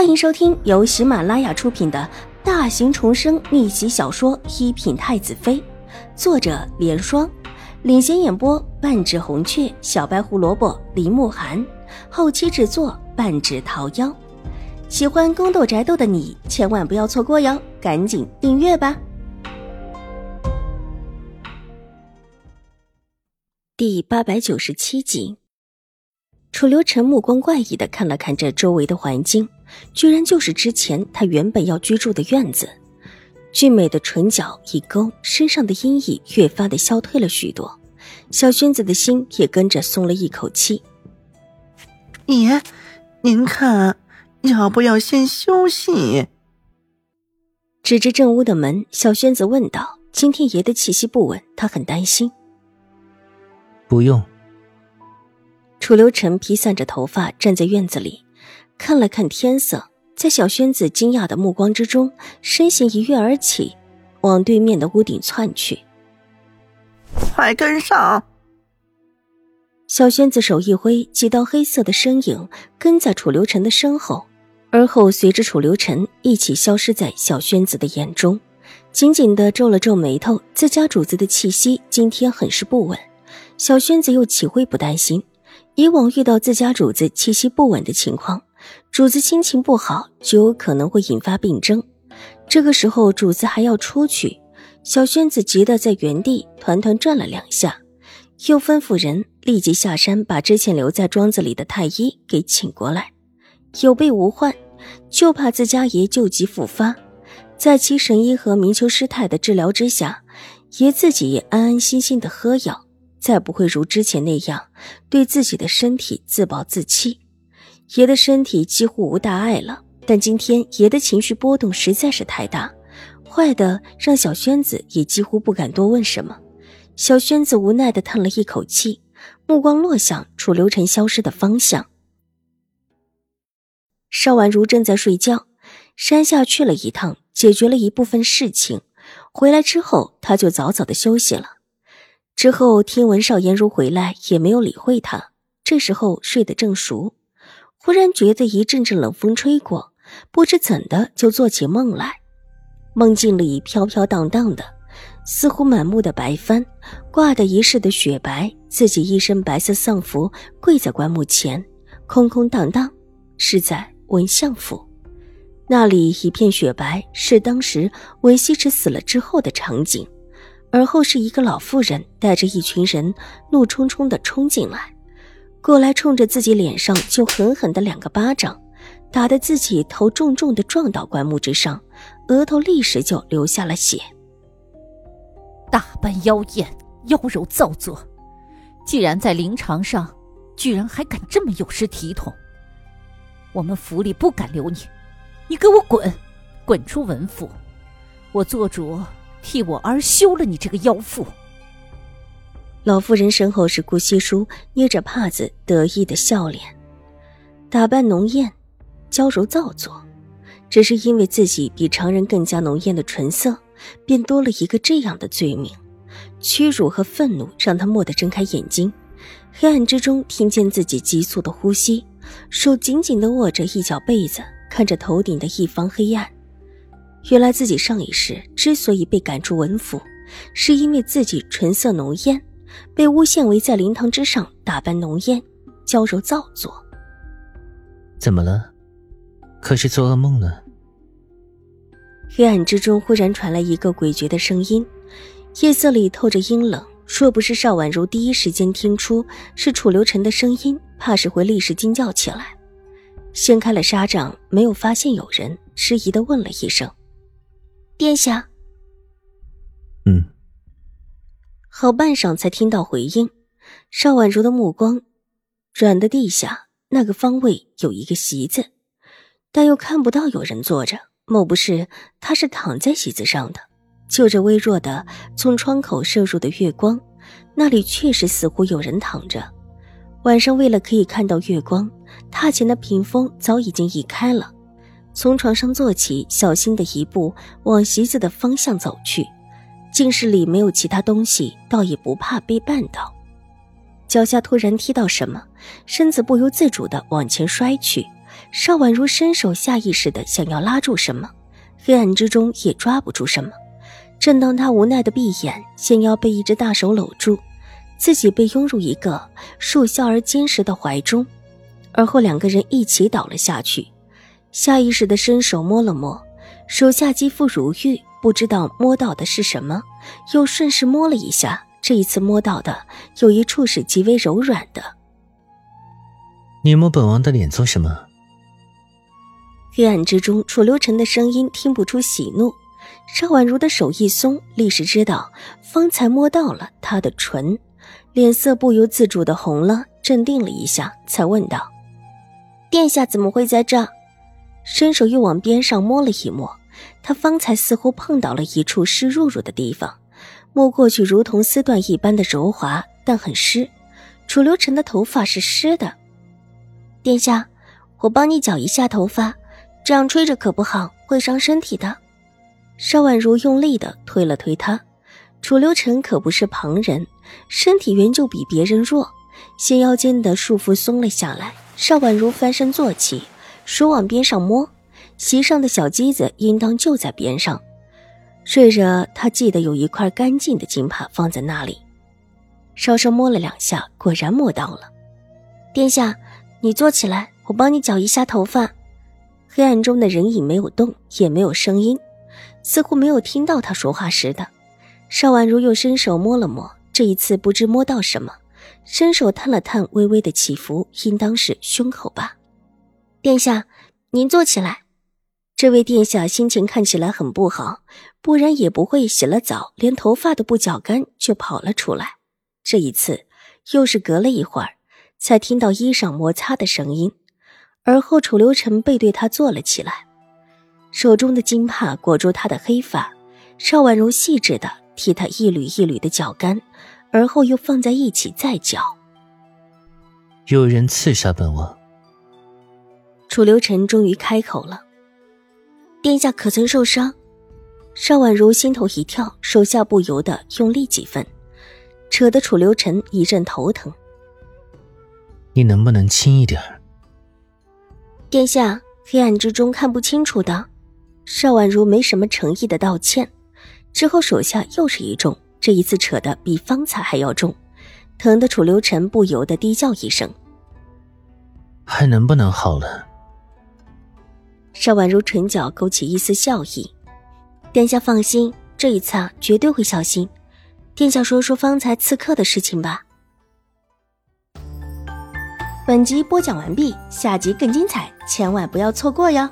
欢迎收听由喜马拉雅出品的大型重生逆袭小说《一品太子妃》，作者：莲霜，领衔演播：半指红雀、小白胡萝卜、林慕寒，后期制作：半指桃夭。喜欢宫斗宅斗的你千万不要错过哟，赶紧订阅吧！第八百九十七集。楚留臣目光怪异的看了看这周围的环境，居然就是之前他原本要居住的院子。俊美的唇角一勾，身上的阴翳越发的消退了许多，小轩子的心也跟着松了一口气。爷，您看，要不要先休息？指着正屋的门，小轩子问道：“今天爷的气息不稳，他很担心。”不用。楚留臣披散着头发站在院子里，看了看天色，在小轩子惊讶的目光之中，身形一跃而起，往对面的屋顶窜去。快跟上！小轩子手一挥，几道黑色的身影跟在楚留臣的身后，而后随着楚留臣一起消失在小轩子的眼中，紧紧的皱了皱眉头。自家主子的气息今天很是不稳，小轩子又岂会不担心？以往遇到自家主子气息不稳的情况，主子心情不好就有可能会引发病症。这个时候主子还要出去，小轩子急得在原地团团转了两下，又吩咐人立即下山把之前留在庄子里的太医给请过来。有备无患，就怕自家爷旧疾复发。在七神医和明秋师太的治疗之下，爷自己也安安心心的喝药。再不会如之前那样对自己的身体自暴自弃。爷的身体几乎无大碍了，但今天爷的情绪波动实在是太大，坏的让小轩子也几乎不敢多问什么。小轩子无奈的叹了一口气，目光落向楚留臣消失的方向。邵婉如正在睡觉，山下去了一趟，解决了一部分事情，回来之后他就早早的休息了。之后听闻邵颜如回来，也没有理会他。这时候睡得正熟，忽然觉得一阵阵冷风吹过，不知怎的就做起梦来。梦境里飘飘荡荡的，似乎满目的白帆，挂的一世的雪白，自己一身白色丧服跪在棺木前，空空荡荡，是在文相府。那里一片雪白，是当时文西池死了之后的场景。而后是一个老妇人带着一群人怒冲冲的冲进来，过来冲着自己脸上就狠狠的两个巴掌，打得自己头重重的撞到棺木之上，额头立时就流下了血。大般妖艳，妖柔造作，既然在灵场上，居然还敢这么有失体统，我们府里不敢留你，你给我滚，滚出文府，我做主。替我儿休了你这个妖妇！老妇人身后是顾惜书，捏着帕子得意的笑脸，打扮浓艳，娇柔造作。只是因为自己比常人更加浓艳的唇色，便多了一个这样的罪名。屈辱和愤怒让他蓦地睁开眼睛，黑暗之中听见自己急促的呼吸，手紧紧地握着一角被子，看着头顶的一方黑暗。原来自己上一世之所以被赶出文府，是因为自己唇色浓艳，被诬陷为在灵堂之上打扮浓艳、娇柔造作。怎么了？可是做噩梦了？黑暗之中忽然传来一个诡谲的声音，夜色里透着阴冷。若不是邵婉如第一时间听出是楚留臣的声音，怕是会立时惊叫起来。掀开了纱帐，没有发现有人，迟疑的问了一声。殿下，嗯，好半晌才听到回应。邵婉如的目光转的地下那个方位有一个席子，但又看不到有人坐着。莫不是他是躺在席子上的？就着微弱的从窗口射入的月光，那里确实似乎有人躺着。晚上为了可以看到月光，榻前的屏风早已经移开了。从床上坐起，小心的一步往席子的方向走去。静室里没有其他东西，倒也不怕被绊倒。脚下突然踢到什么，身子不由自主的往前摔去，邵婉如伸手下意识的想要拉住什么，黑暗之中也抓不住什么。正当他无奈的闭眼，先要被一只大手搂住，自己被拥入一个瘦削而坚实的怀中，而后两个人一起倒了下去。下意识的伸手摸了摸，手下肌肤如玉，不知道摸到的是什么，又顺势摸了一下，这一次摸到的有一处是极为柔软的。你摸本王的脸做什么？黑暗之中，楚留臣的声音听不出喜怒。邵婉如的手一松，立时知道方才摸到了他的唇，脸色不由自主的红了，镇定了一下，才问道：“殿下怎么会在这？”伸手又往边上摸了一摸，他方才似乎碰到了一处湿漉漉的地方，摸过去如同丝缎一般的柔滑，但很湿。楚留臣的头发是湿的，殿下，我帮你绞一下头发，这样吹着可不好，会伤身体的。邵婉如用力的推了推他，楚留臣可不是旁人，身体原就比别人弱，纤腰间的束缚松了下来。邵婉如翻身坐起，手往边上摸，席上的小机子应当就在边上。睡着，他记得有一块干净的金帕放在那里，稍稍摸了两下，果然摸到了。殿下，你坐起来，我帮你绞一下头发。黑暗中的人影没有动，也没有声音。似乎没有听到他说话似的，邵婉如又伸手摸了摸，这一次不知摸到什么，伸手探了探，微微的起伏，应当是胸口吧。殿下，您坐起来。这位殿下心情看起来很不好，不然也不会洗了澡，连头发都不绞干就跑了出来。这一次又是隔了一会儿，才听到衣裳摩擦的声音，而后楚留臣背对他坐了起来。手中的金帕裹住他的黑发，邵婉如细致的替他一缕一缕的绞干，而后又放在一起再绞。有人刺杀本王。楚留臣终于开口了：“殿下可曾受伤？”邵婉如心头一跳，手下不由得用力几分，扯得楚留臣一阵头疼。你能不能轻一点殿下，黑暗之中看不清楚的。邵婉如没什么诚意的道歉，之后手下又是一重，这一次扯得比方才还要重，疼得楚留臣不由得低叫一声：“还能不能好了？”邵婉如唇角勾起一丝笑意：“殿下放心，这一次啊绝对会小心。殿下说说方才刺客的事情吧。”本集播讲完毕，下集更精彩，千万不要错过哟。